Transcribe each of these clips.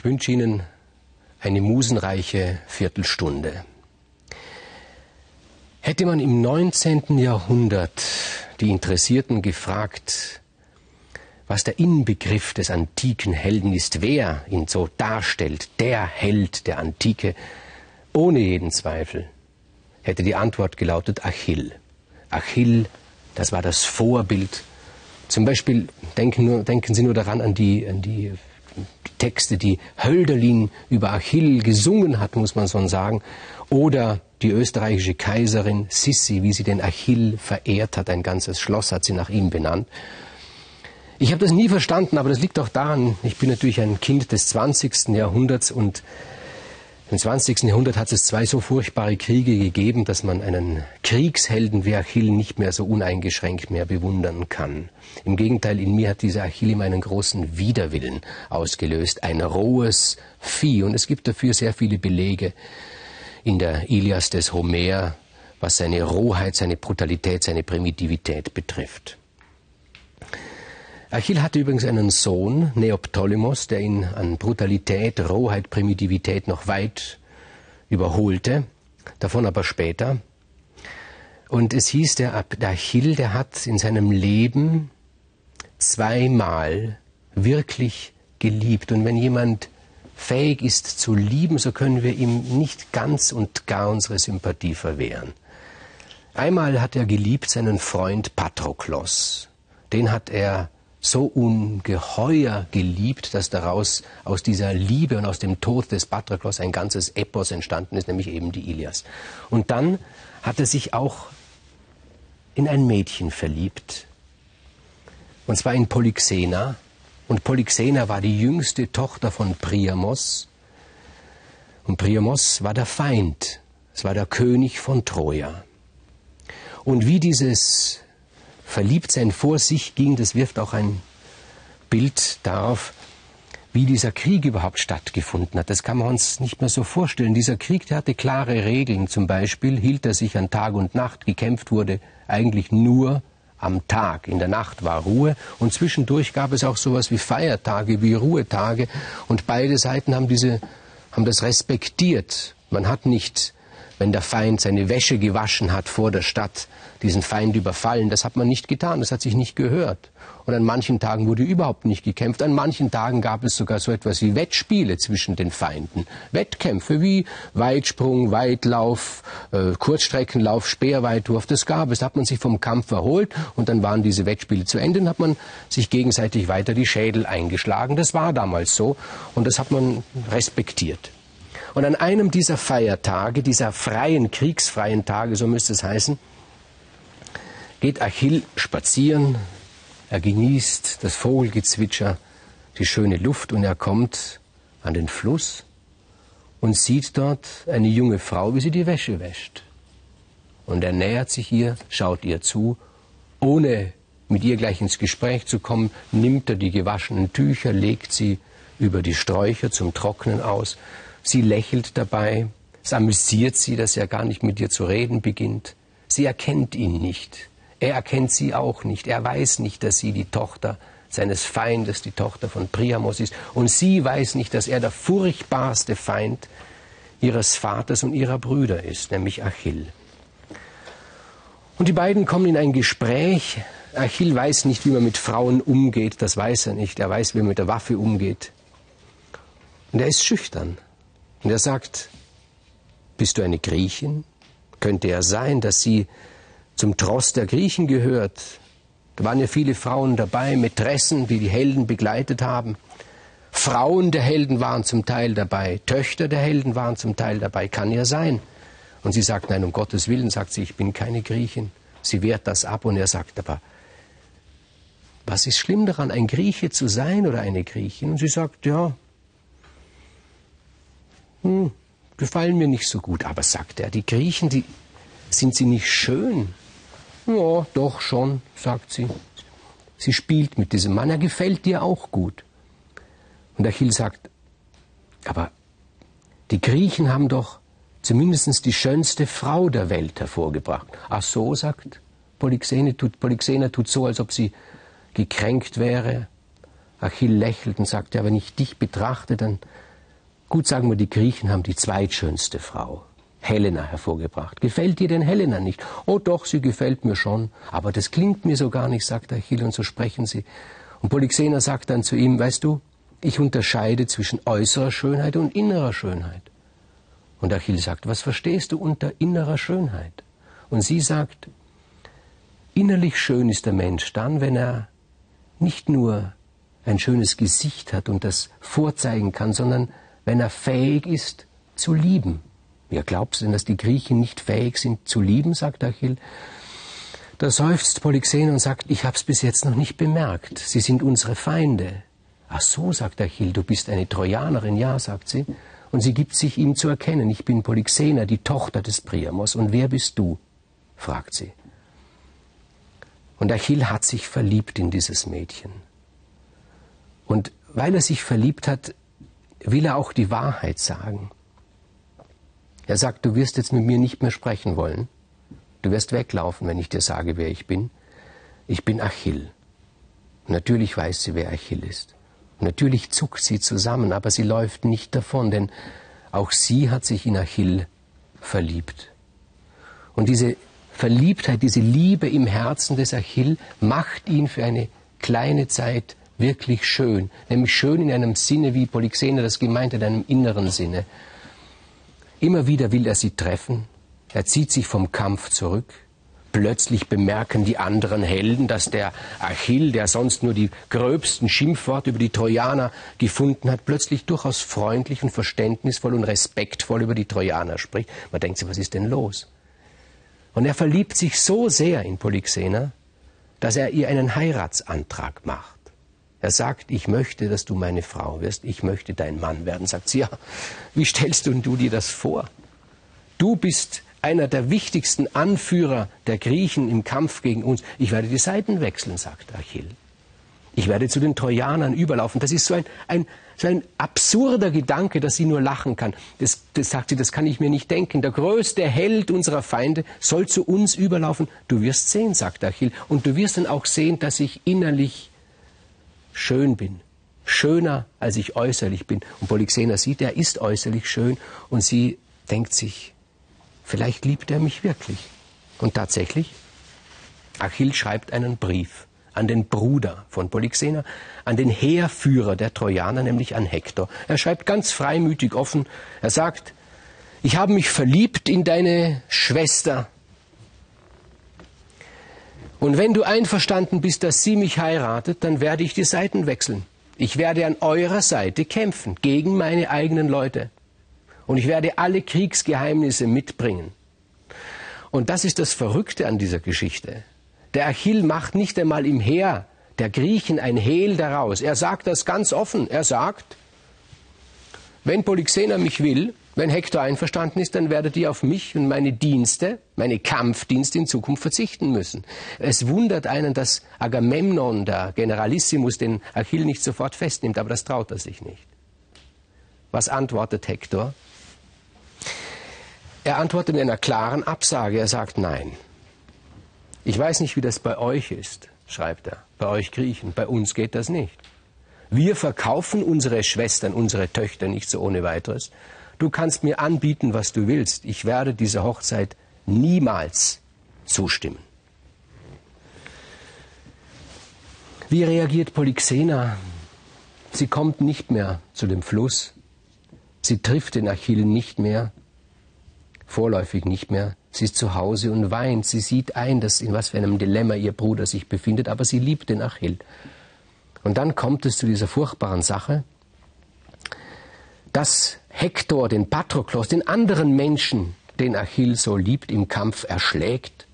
Ich wünsche Ihnen eine musenreiche Viertelstunde. Hätte man im 19. Jahrhundert die Interessierten gefragt, was der Inbegriff des antiken Helden ist, wer ihn so darstellt, der Held der Antike, ohne jeden Zweifel, hätte die Antwort gelautet Achill. Achill, das war das Vorbild. Zum Beispiel denken, denken Sie nur daran an die, an die Texte, die Hölderlin über Achill gesungen hat, muss man so sagen, oder die österreichische Kaiserin Sissi, wie sie den Achill verehrt hat, ein ganzes Schloss hat sie nach ihm benannt. Ich habe das nie verstanden, aber das liegt auch daran, ich bin natürlich ein Kind des 20. Jahrhunderts und im 20. Jahrhundert hat es zwei so furchtbare Kriege gegeben, dass man einen Kriegshelden wie Achill nicht mehr so uneingeschränkt mehr bewundern kann. Im Gegenteil, in mir hat dieser Achill immer einen großen Widerwillen ausgelöst, ein rohes Vieh. Und es gibt dafür sehr viele Belege in der Ilias des Homer, was seine Rohheit, seine Brutalität, seine Primitivität betrifft. Achill hatte übrigens einen Sohn, Neoptolemos, der ihn an Brutalität, Rohheit, Primitivität noch weit überholte, davon aber später. Und es hieß, der, der Achill, der hat in seinem Leben zweimal wirklich geliebt. Und wenn jemand fähig ist zu lieben, so können wir ihm nicht ganz und gar unsere Sympathie verwehren. Einmal hat er geliebt seinen Freund Patroklos. Den hat er so ungeheuer geliebt, dass daraus aus dieser Liebe und aus dem Tod des Patroklos ein ganzes Epos entstanden ist, nämlich eben die Ilias. Und dann hat er sich auch in ein Mädchen verliebt, und zwar in Polyxena. Und Polyxena war die jüngste Tochter von Priamos. Und Priamos war der Feind, es war der König von Troja. Und wie dieses Verliebtsein vor sich ging, das wirft auch ein Bild darauf, wie dieser Krieg überhaupt stattgefunden hat. Das kann man uns nicht mehr so vorstellen. Dieser Krieg, der hatte klare Regeln. Zum Beispiel hielt er sich an Tag und Nacht. Gekämpft wurde eigentlich nur am Tag. In der Nacht war Ruhe und zwischendurch gab es auch sowas wie Feiertage, wie Ruhetage. Und beide Seiten haben diese, haben das respektiert. Man hat nicht wenn der Feind seine Wäsche gewaschen hat vor der Stadt, diesen Feind überfallen. Das hat man nicht getan, das hat sich nicht gehört. Und an manchen Tagen wurde überhaupt nicht gekämpft. An manchen Tagen gab es sogar so etwas wie Wettspiele zwischen den Feinden. Wettkämpfe wie Weitsprung, Weitlauf, äh, Kurzstreckenlauf, Speerweitwurf. Das gab es. Da hat man sich vom Kampf erholt und dann waren diese Wettspiele zu Ende und hat man sich gegenseitig weiter die Schädel eingeschlagen. Das war damals so und das hat man respektiert. Und an einem dieser Feiertage, dieser freien, kriegsfreien Tage, so müsste es heißen, geht Achill spazieren, er genießt das Vogelgezwitscher, die schöne Luft und er kommt an den Fluss und sieht dort eine junge Frau, wie sie die Wäsche wäscht. Und er nähert sich ihr, schaut ihr zu, ohne mit ihr gleich ins Gespräch zu kommen, nimmt er die gewaschenen Tücher, legt sie über die Sträucher zum Trocknen aus Sie lächelt dabei. Es amüsiert sie, dass er gar nicht mit ihr zu reden beginnt. Sie erkennt ihn nicht. Er erkennt sie auch nicht. Er weiß nicht, dass sie die Tochter seines Feindes, die Tochter von Priamos ist. Und sie weiß nicht, dass er der furchtbarste Feind ihres Vaters und ihrer Brüder ist, nämlich Achill. Und die beiden kommen in ein Gespräch. Achill weiß nicht, wie man mit Frauen umgeht, das weiß er nicht. Er weiß, wie man mit der Waffe umgeht. Und er ist schüchtern. Und er sagt, bist du eine Griechin? Könnte ja sein, dass sie zum Tross der Griechen gehört. Da waren ja viele Frauen dabei, Mätressen, die die Helden begleitet haben. Frauen der Helden waren zum Teil dabei, Töchter der Helden waren zum Teil dabei, kann ja sein. Und sie sagt, nein, um Gottes Willen, sagt sie, ich bin keine Griechin. Sie wehrt das ab und er sagt aber, was ist schlimm daran, ein Grieche zu sein oder eine Griechin? Und sie sagt, ja, hm, gefallen mir nicht so gut. Aber sagt er, die Griechen, die, sind sie nicht schön? Ja, doch schon, sagt sie. Sie spielt mit diesem Mann, er gefällt dir auch gut. Und Achill sagt, aber die Griechen haben doch zumindest die schönste Frau der Welt hervorgebracht. Ach so, sagt Polyxena, tut, Polyxena tut so, als ob sie gekränkt wäre. Achill lächelt und sagt, ja, wenn ich dich betrachte, dann Gut sagen wir, die Griechen haben die zweitschönste Frau, Helena, hervorgebracht. Gefällt dir denn Helena nicht? Oh doch, sie gefällt mir schon. Aber das klingt mir so gar nicht, sagt Achill, und so sprechen sie. Und Polyxena sagt dann zu ihm, weißt du, ich unterscheide zwischen äußerer Schönheit und innerer Schönheit. Und Achill sagt, was verstehst du unter innerer Schönheit? Und sie sagt, innerlich schön ist der Mensch dann, wenn er nicht nur ein schönes Gesicht hat und das vorzeigen kann, sondern wenn er fähig ist zu lieben. Wer glaubt denn, dass die Griechen nicht fähig sind zu lieben, sagt Achill. Da seufzt Polyxena und sagt, ich hab's bis jetzt noch nicht bemerkt. Sie sind unsere Feinde. Ach so, sagt Achill, du bist eine Trojanerin. Ja, sagt sie. Und sie gibt sich ihm zu erkennen. Ich bin Polyxena, die Tochter des Priamos. Und wer bist du? fragt sie. Und Achill hat sich verliebt in dieses Mädchen. Und weil er sich verliebt hat, will er auch die Wahrheit sagen. Er sagt, du wirst jetzt mit mir nicht mehr sprechen wollen. Du wirst weglaufen, wenn ich dir sage, wer ich bin. Ich bin Achill. Natürlich weiß sie, wer Achill ist. Natürlich zuckt sie zusammen, aber sie läuft nicht davon, denn auch sie hat sich in Achill verliebt. Und diese Verliebtheit, diese Liebe im Herzen des Achill macht ihn für eine kleine Zeit wirklich schön. Nämlich schön in einem Sinne, wie Polyxena das gemeint hat, in einem inneren Sinne. Immer wieder will er sie treffen. Er zieht sich vom Kampf zurück. Plötzlich bemerken die anderen Helden, dass der Achill, der sonst nur die gröbsten Schimpfworte über die Trojaner gefunden hat, plötzlich durchaus freundlich und verständnisvoll und respektvoll über die Trojaner spricht. Man denkt sich, was ist denn los? Und er verliebt sich so sehr in Polyxena, dass er ihr einen Heiratsantrag macht. Er sagt, ich möchte, dass du meine Frau wirst, ich möchte dein Mann werden. Sagt sie, ja, wie stellst du, du dir das vor? Du bist einer der wichtigsten Anführer der Griechen im Kampf gegen uns. Ich werde die Seiten wechseln, sagt Achill. Ich werde zu den Trojanern überlaufen. Das ist so ein, ein, so ein absurder Gedanke, dass sie nur lachen kann. Das, das sagt sie, das kann ich mir nicht denken. Der größte Held unserer Feinde soll zu uns überlaufen. Du wirst sehen, sagt Achill. Und du wirst dann auch sehen, dass ich innerlich schön bin. Schöner, als ich äußerlich bin. Und Polyxena sieht, er ist äußerlich schön. Und sie denkt sich, Vielleicht liebt er mich wirklich. Und tatsächlich, Achill schreibt einen Brief an den Bruder von Polyxena, an den Heerführer der Trojaner, nämlich an Hektor. Er schreibt ganz freimütig offen, er sagt, ich habe mich verliebt in deine Schwester. Und wenn du einverstanden bist, dass sie mich heiratet, dann werde ich die Seiten wechseln. Ich werde an eurer Seite kämpfen, gegen meine eigenen Leute und ich werde alle Kriegsgeheimnisse mitbringen. Und das ist das Verrückte an dieser Geschichte. Der Achill macht nicht einmal im Heer der Griechen ein Hehl daraus. Er sagt das ganz offen. Er sagt, wenn Polyxena mich will, wenn Hektor einverstanden ist, dann werdet ihr auf mich und meine Dienste, meine Kampfdienste in Zukunft verzichten müssen. Es wundert einen, dass Agamemnon, der Generalissimus, den Achill nicht sofort festnimmt, aber das traut er sich nicht. Was antwortet Hektor? Er antwortet in einer klaren Absage. Er sagt Nein. Ich weiß nicht, wie das bei euch ist, schreibt er. Bei euch Griechen. Bei uns geht das nicht. Wir verkaufen unsere Schwestern, unsere Töchter nicht so ohne weiteres. Du kannst mir anbieten, was du willst. Ich werde dieser Hochzeit niemals zustimmen. Wie reagiert Polyxena? Sie kommt nicht mehr zu dem Fluss. Sie trifft den Achill nicht mehr vorläufig nicht mehr. Sie ist zu Hause und weint. Sie sieht ein, dass in was für einem Dilemma ihr Bruder sich befindet, aber sie liebt den Achill. Und dann kommt es zu dieser furchtbaren Sache, dass Hektor den Patroklos, den anderen Menschen, den Achill so liebt, im Kampf erschlägt.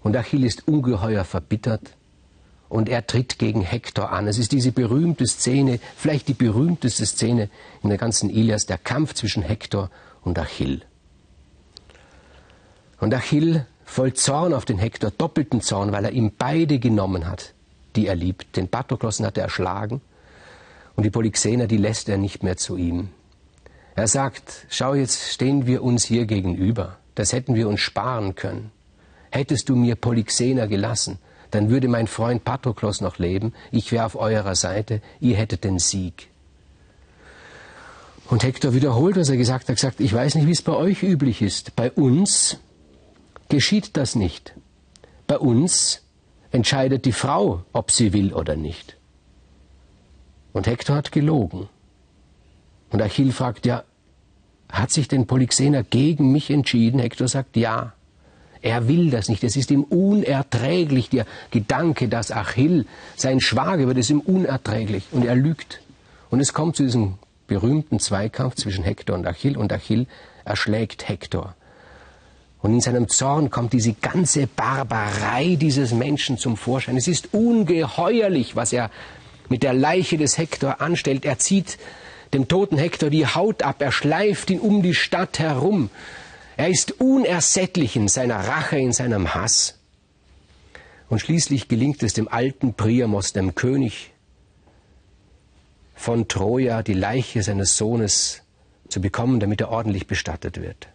Und Achill ist ungeheuer verbittert und er tritt gegen Hektor an. Es ist diese berühmte Szene, vielleicht die berühmteste Szene in der ganzen Ilias, der Kampf zwischen Hektor und Achill. Und Achill voll Zorn auf den Hektor, doppelten Zorn, weil er ihm beide genommen hat, die er liebt. Den Patroklossen hat er erschlagen und die Polyxena, die lässt er nicht mehr zu ihm. Er sagt, schau, jetzt stehen wir uns hier gegenüber. Das hätten wir uns sparen können. Hättest du mir Polyxena gelassen, dann würde mein Freund Patroklos noch leben, ich wäre auf eurer Seite, ihr hättet den Sieg. Und Hektor wiederholt, was er gesagt hat. Gesagt, ich weiß nicht, wie es bei euch üblich ist. Bei uns geschieht das nicht. Bei uns entscheidet die Frau, ob sie will oder nicht. Und Hektor hat gelogen. Und Achill fragt, ja, hat sich denn Polyxena gegen mich entschieden? Hektor sagt, ja. Er will das nicht. Es ist ihm unerträglich, der Gedanke, dass Achill sein Schwager wird, ist ihm unerträglich. Und er lügt. Und es kommt zu diesem berühmten Zweikampf zwischen Hektor und Achill. Und Achill erschlägt Hektor. Und in seinem Zorn kommt diese ganze Barbarei dieses Menschen zum Vorschein. Es ist ungeheuerlich, was er mit der Leiche des Hektor anstellt. Er zieht dem toten Hektor die Haut ab, er schleift ihn um die Stadt herum. Er ist unersättlich in seiner Rache, in seinem Hass. Und schließlich gelingt es dem alten Priamos, dem König von Troja, die Leiche seines Sohnes zu bekommen, damit er ordentlich bestattet wird.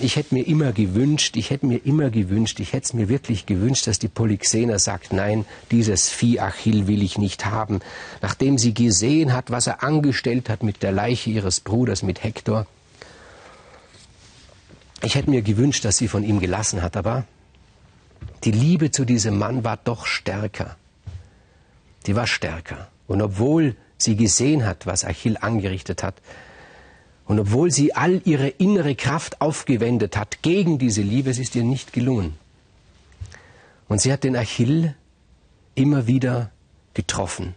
Ich hätte mir immer gewünscht, ich hätte mir immer gewünscht, ich hätte es mir wirklich gewünscht, dass die Polyxena sagt, nein, dieses Vieh Achill will ich nicht haben. Nachdem sie gesehen hat, was er angestellt hat mit der Leiche ihres Bruders, mit Hektor. Ich hätte mir gewünscht, dass sie von ihm gelassen hat, aber die Liebe zu diesem Mann war doch stärker. Die war stärker. Und obwohl sie gesehen hat, was Achill angerichtet hat, und obwohl sie all ihre innere Kraft aufgewendet hat gegen diese Liebe, es ist ihr nicht gelungen. Und sie hat den Achill immer wieder getroffen,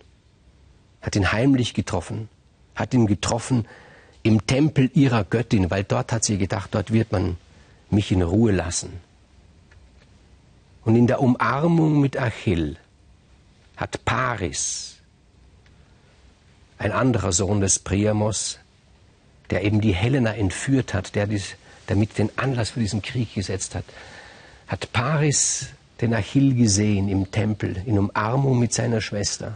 hat ihn heimlich getroffen, hat ihn getroffen im Tempel ihrer Göttin, weil dort hat sie gedacht, dort wird man mich in Ruhe lassen. Und in der Umarmung mit Achill hat Paris, ein anderer Sohn des Priamos, der eben die Helena entführt hat, der dies, damit den Anlass für diesen Krieg gesetzt hat, hat Paris den Achill gesehen im Tempel in Umarmung mit seiner Schwester.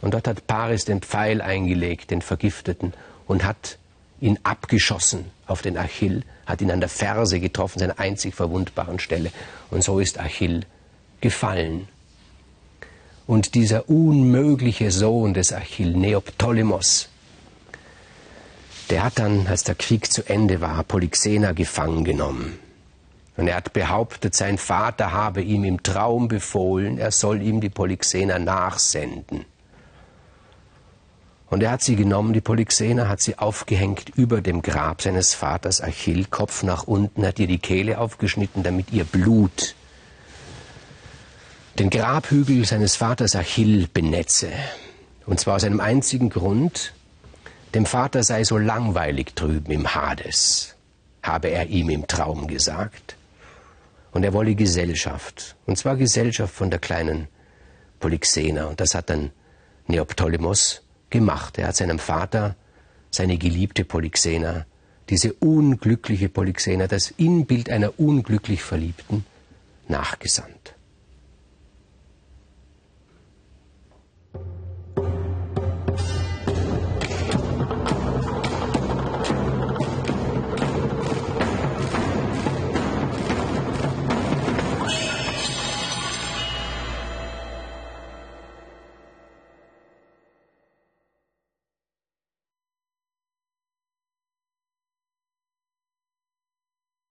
Und dort hat Paris den Pfeil eingelegt, den Vergifteten, und hat ihn abgeschossen auf den Achill, hat ihn an der Ferse getroffen, seiner einzig verwundbaren Stelle. Und so ist Achill gefallen. Und dieser unmögliche Sohn des Achill, Neoptolemos, der hat dann, als der Krieg zu Ende war, Polyxena gefangen genommen. Und er hat behauptet, sein Vater habe ihm im Traum befohlen, er soll ihm die Polyxena nachsenden. Und er hat sie genommen, die Polyxena, hat sie aufgehängt über dem Grab seines Vaters Achill, Kopf nach unten, hat ihr die Kehle aufgeschnitten, damit ihr Blut den Grabhügel seines Vaters Achill benetze. Und zwar aus einem einzigen Grund, dem Vater sei so langweilig drüben im Hades, habe er ihm im Traum gesagt. Und er wolle Gesellschaft, und zwar Gesellschaft von der kleinen Polyxena. Und das hat dann Neoptolemos gemacht. Er hat seinem Vater seine geliebte Polyxena, diese unglückliche Polyxena, das Inbild einer unglücklich Verliebten, nachgesandt.